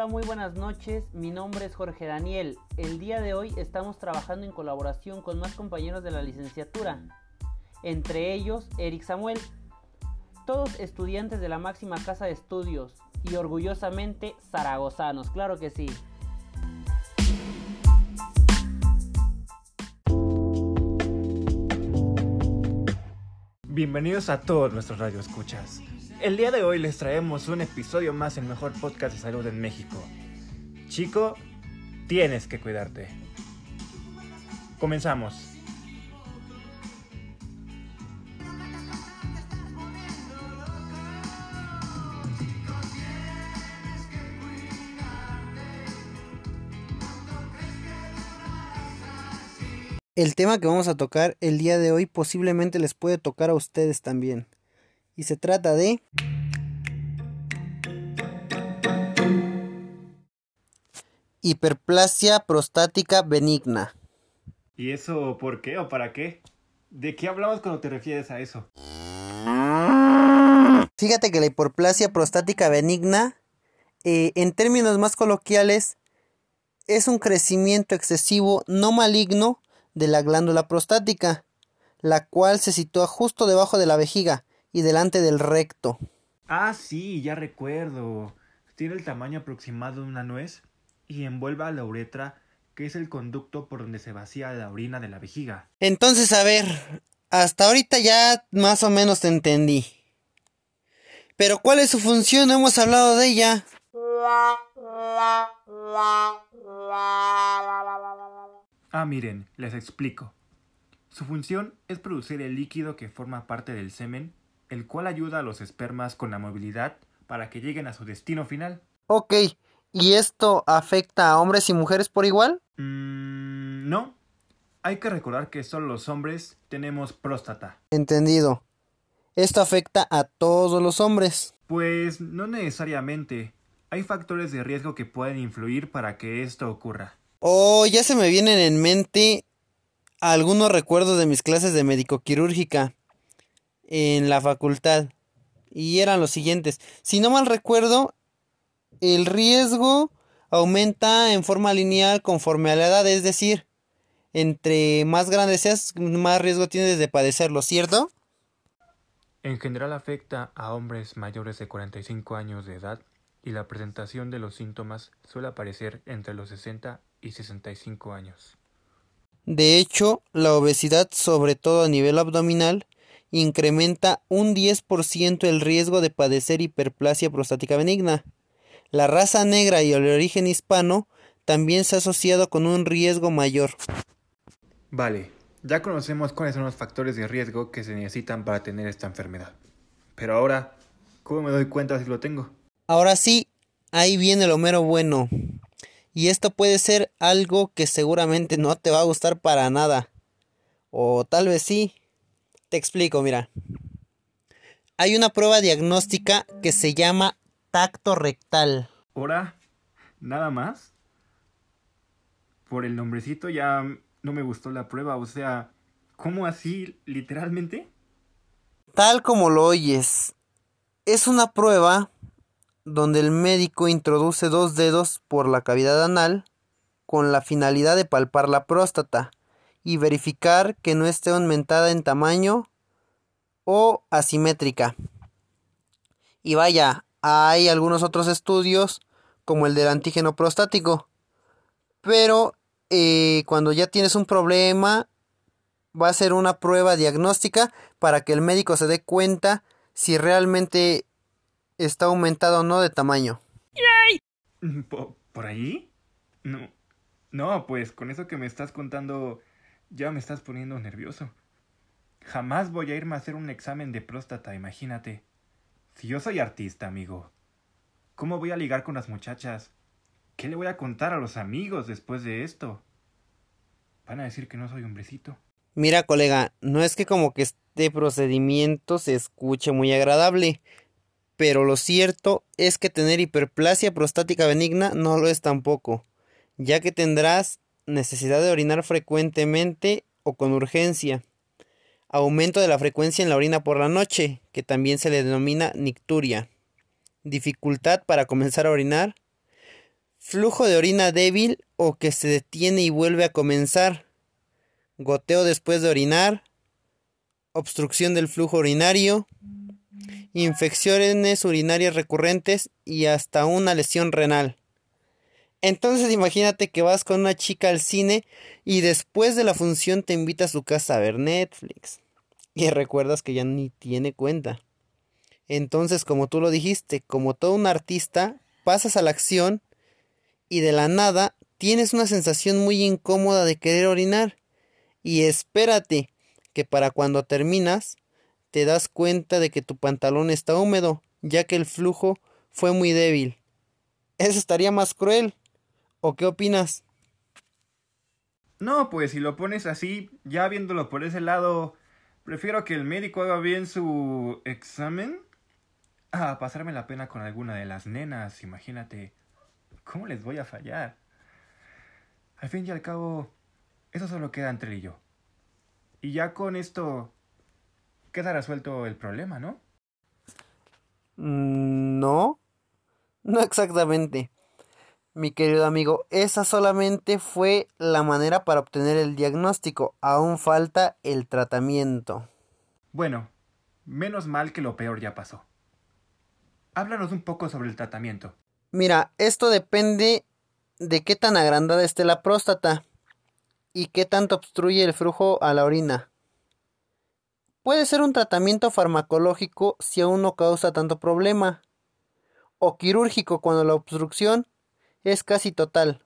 Hola, muy buenas noches. Mi nombre es Jorge Daniel. El día de hoy estamos trabajando en colaboración con más compañeros de la licenciatura, entre ellos Eric Samuel. Todos estudiantes de la máxima casa de estudios y orgullosamente zaragozanos, claro que sí. Bienvenidos a todos nuestros radioescuchas. El día de hoy les traemos un episodio más el mejor podcast de salud en México. Chico, tienes que cuidarte. Comenzamos. El tema que vamos a tocar el día de hoy posiblemente les puede tocar a ustedes también. Y se trata de... Hiperplasia prostática benigna. ¿Y eso por qué o para qué? ¿De qué hablamos cuando te refieres a eso? Fíjate que la hiperplasia prostática benigna, eh, en términos más coloquiales, es un crecimiento excesivo no maligno de la glándula prostática, la cual se sitúa justo debajo de la vejiga y delante del recto. Ah, sí, ya recuerdo. Tiene el tamaño aproximado de una nuez y envuelve a la uretra, que es el conducto por donde se vacía la orina de la vejiga. Entonces, a ver, hasta ahorita ya más o menos te entendí. Pero ¿cuál es su función? No hemos hablado de ella. Ah, miren, les explico. Su función es producir el líquido que forma parte del semen, el cual ayuda a los espermas con la movilidad para que lleguen a su destino final. Ok, ¿y esto afecta a hombres y mujeres por igual? Mmm, no. Hay que recordar que solo los hombres tenemos próstata. Entendido. ¿Esto afecta a todos los hombres? Pues no necesariamente. Hay factores de riesgo que pueden influir para que esto ocurra. Oh, ya se me vienen en mente algunos recuerdos de mis clases de médico-quirúrgica en la facultad. Y eran los siguientes. Si no mal recuerdo, el riesgo aumenta en forma lineal conforme a la edad, es decir, entre más grande seas, más riesgo tienes de padecerlo, ¿cierto? En general afecta a hombres mayores de 45 años de edad y la presentación de los síntomas suele aparecer entre los 60 y 65 años. De hecho, la obesidad, sobre todo a nivel abdominal, incrementa un 10% el riesgo de padecer hiperplasia prostática benigna. La raza negra y el origen hispano también se ha asociado con un riesgo mayor. Vale, ya conocemos cuáles son los factores de riesgo que se necesitan para tener esta enfermedad. Pero ahora, ¿cómo me doy cuenta si lo tengo? Ahora sí, ahí viene lo mero bueno. Y esto puede ser algo que seguramente no te va a gustar para nada. O tal vez sí. Te explico, mira. Hay una prueba diagnóstica que se llama tacto rectal. ¿Hora? ¿Nada más? Por el nombrecito ya no me gustó la prueba, o sea, ¿cómo así literalmente? Tal como lo oyes. Es una prueba donde el médico introduce dos dedos por la cavidad anal con la finalidad de palpar la próstata y verificar que no esté aumentada en tamaño o asimétrica. Y vaya, hay algunos otros estudios como el del antígeno prostático. Pero eh, cuando ya tienes un problema, va a ser una prueba diagnóstica para que el médico se dé cuenta si realmente está aumentado o no de tamaño. ¿Por, ahí? No. No, pues con eso que me estás contando ya me estás poniendo nervioso. Jamás voy a irme a hacer un examen de próstata, imagínate. Si yo soy artista, amigo. ¿Cómo voy a ligar con las muchachas? ¿Qué le voy a contar a los amigos después de esto? Van a decir que no soy hombrecito. Mira, colega, no es que como que este procedimiento se escuche muy agradable, pero lo cierto es que tener hiperplasia prostática benigna no lo es tampoco, ya que tendrás necesidad de orinar frecuentemente o con urgencia, aumento de la frecuencia en la orina por la noche, que también se le denomina nicturia, dificultad para comenzar a orinar, flujo de orina débil o que se detiene y vuelve a comenzar, goteo después de orinar, obstrucción del flujo urinario, infecciones urinarias recurrentes y hasta una lesión renal. Entonces imagínate que vas con una chica al cine y después de la función te invita a su casa a ver Netflix. Y recuerdas que ya ni tiene cuenta. Entonces, como tú lo dijiste, como todo un artista, pasas a la acción y de la nada tienes una sensación muy incómoda de querer orinar. Y espérate, que para cuando terminas, te das cuenta de que tu pantalón está húmedo, ya que el flujo fue muy débil. Eso estaría más cruel. ¿O qué opinas? No, pues si lo pones así, ya viéndolo por ese lado, prefiero que el médico haga bien su examen a pasarme la pena con alguna de las nenas, imagínate. ¿Cómo les voy a fallar? Al fin y al cabo, eso solo queda entre él y yo. Y ya con esto queda resuelto el problema, ¿no? Mm, no, no exactamente. Mi querido amigo, esa solamente fue la manera para obtener el diagnóstico. Aún falta el tratamiento. Bueno, menos mal que lo peor ya pasó. Háblanos un poco sobre el tratamiento. Mira, esto depende de qué tan agrandada esté la próstata y qué tanto obstruye el flujo a la orina. Puede ser un tratamiento farmacológico si aún no causa tanto problema, o quirúrgico cuando la obstrucción es casi total.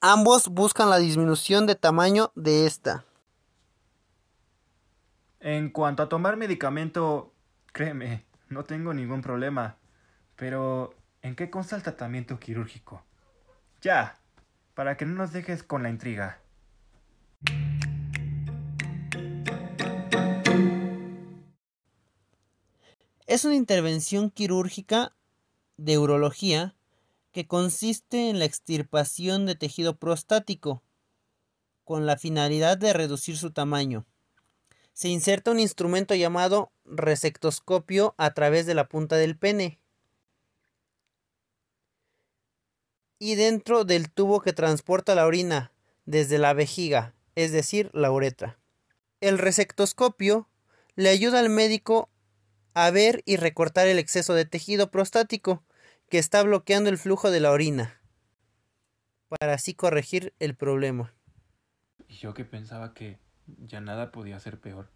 Ambos buscan la disminución de tamaño de esta. En cuanto a tomar medicamento, créeme, no tengo ningún problema. Pero, ¿en qué consta el tratamiento quirúrgico? Ya, para que no nos dejes con la intriga. Es una intervención quirúrgica de urología que consiste en la extirpación de tejido prostático con la finalidad de reducir su tamaño. Se inserta un instrumento llamado resectoscopio a través de la punta del pene y dentro del tubo que transporta la orina desde la vejiga, es decir, la uretra. El resectoscopio le ayuda al médico a ver y recortar el exceso de tejido prostático que está bloqueando el flujo de la orina, para así corregir el problema. Y yo que pensaba que ya nada podía ser peor.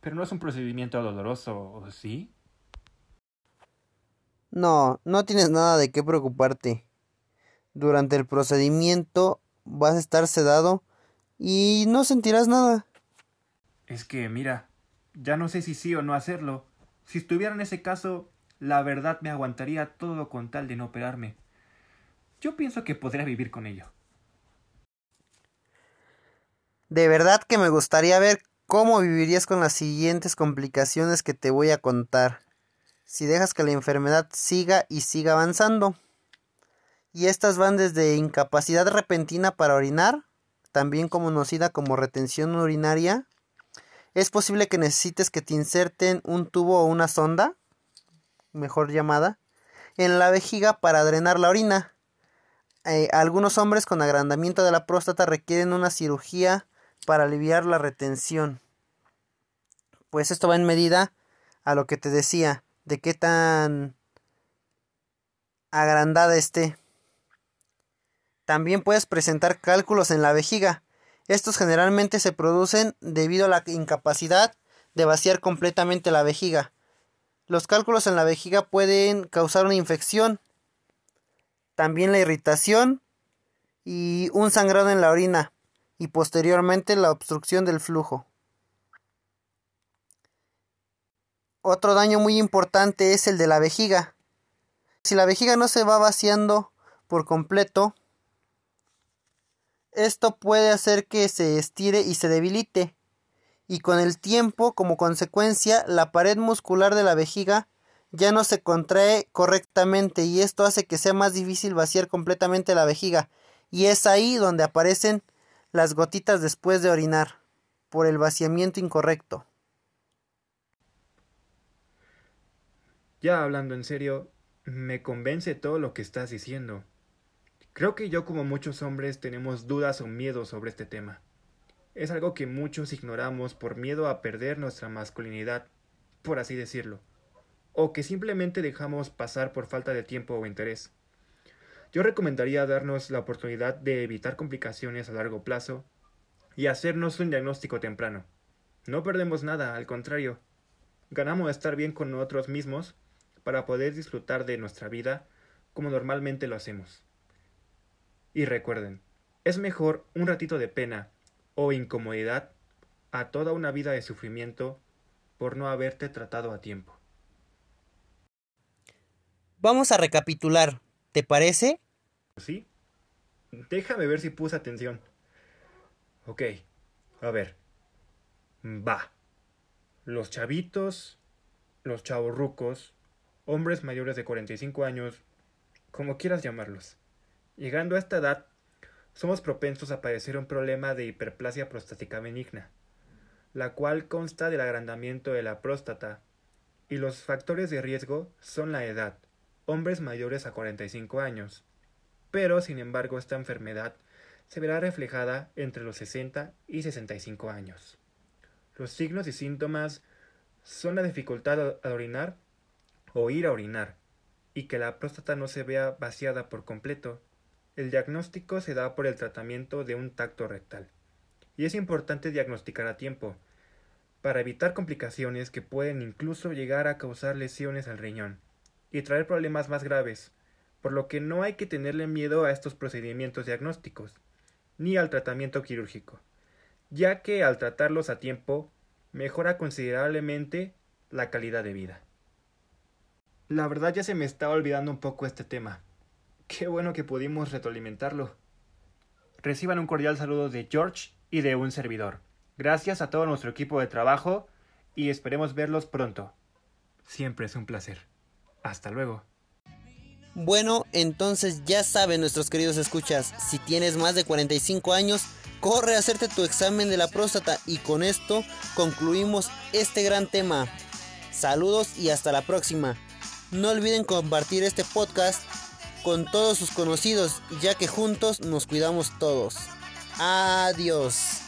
Pero no es un procedimiento doloroso, ¿sí? No, no tienes nada de qué preocuparte. Durante el procedimiento vas a estar sedado y no sentirás nada. Es que, mira, ya no sé si sí o no hacerlo. Si estuviera en ese caso, la verdad me aguantaría todo con tal de no operarme. Yo pienso que podría vivir con ello. De verdad que me gustaría ver cómo vivirías con las siguientes complicaciones que te voy a contar. Si dejas que la enfermedad siga y siga avanzando. Y estas van desde incapacidad repentina para orinar, también conocida como retención urinaria. Es posible que necesites que te inserten un tubo o una sonda mejor llamada, en la vejiga para drenar la orina. Eh, algunos hombres con agrandamiento de la próstata requieren una cirugía para aliviar la retención. Pues esto va en medida a lo que te decía, de qué tan agrandada esté. También puedes presentar cálculos en la vejiga. Estos generalmente se producen debido a la incapacidad de vaciar completamente la vejiga. Los cálculos en la vejiga pueden causar una infección, también la irritación y un sangrado en la orina y posteriormente la obstrucción del flujo. Otro daño muy importante es el de la vejiga. Si la vejiga no se va vaciando por completo, esto puede hacer que se estire y se debilite y con el tiempo, como consecuencia, la pared muscular de la vejiga ya no se contrae correctamente y esto hace que sea más difícil vaciar completamente la vejiga y es ahí donde aparecen las gotitas después de orinar por el vaciamiento incorrecto. Ya hablando en serio, Me convence todo lo que estás diciendo. Creo que yo como muchos hombres tenemos dudas o miedos sobre este tema. Es algo que muchos ignoramos por miedo a perder nuestra masculinidad, por así decirlo, o que simplemente dejamos pasar por falta de tiempo o interés. Yo recomendaría darnos la oportunidad de evitar complicaciones a largo plazo y hacernos un diagnóstico temprano. No perdemos nada, al contrario, ganamos estar bien con nosotros mismos para poder disfrutar de nuestra vida como normalmente lo hacemos. Y recuerden, es mejor un ratito de pena o incomodidad a toda una vida de sufrimiento por no haberte tratado a tiempo. Vamos a recapitular, ¿te parece? ¿Sí? Déjame ver si puse atención. Ok, a ver. Va. Los chavitos, los chavorrucos, hombres mayores de 45 años, como quieras llamarlos. Llegando a esta edad, somos propensos a padecer un problema de hiperplasia prostática benigna, la cual consta del agrandamiento de la próstata, y los factores de riesgo son la edad, hombres mayores a 45 años. Pero, sin embargo, esta enfermedad se verá reflejada entre los 60 y 65 años. Los signos y síntomas son la dificultad a orinar o ir a orinar, y que la próstata no se vea vaciada por completo, el diagnóstico se da por el tratamiento de un tacto rectal. Y es importante diagnosticar a tiempo, para evitar complicaciones que pueden incluso llegar a causar lesiones al riñón y traer problemas más graves, por lo que no hay que tenerle miedo a estos procedimientos diagnósticos, ni al tratamiento quirúrgico, ya que al tratarlos a tiempo mejora considerablemente la calidad de vida. La verdad ya se me estaba olvidando un poco este tema, Qué bueno que pudimos retroalimentarlo. Reciban un cordial saludo de George y de un servidor. Gracias a todo nuestro equipo de trabajo y esperemos verlos pronto. Siempre es un placer. Hasta luego. Bueno, entonces ya saben nuestros queridos escuchas, si tienes más de 45 años, corre a hacerte tu examen de la próstata y con esto concluimos este gran tema. Saludos y hasta la próxima. No olviden compartir este podcast con todos sus conocidos, ya que juntos nos cuidamos todos. Adiós.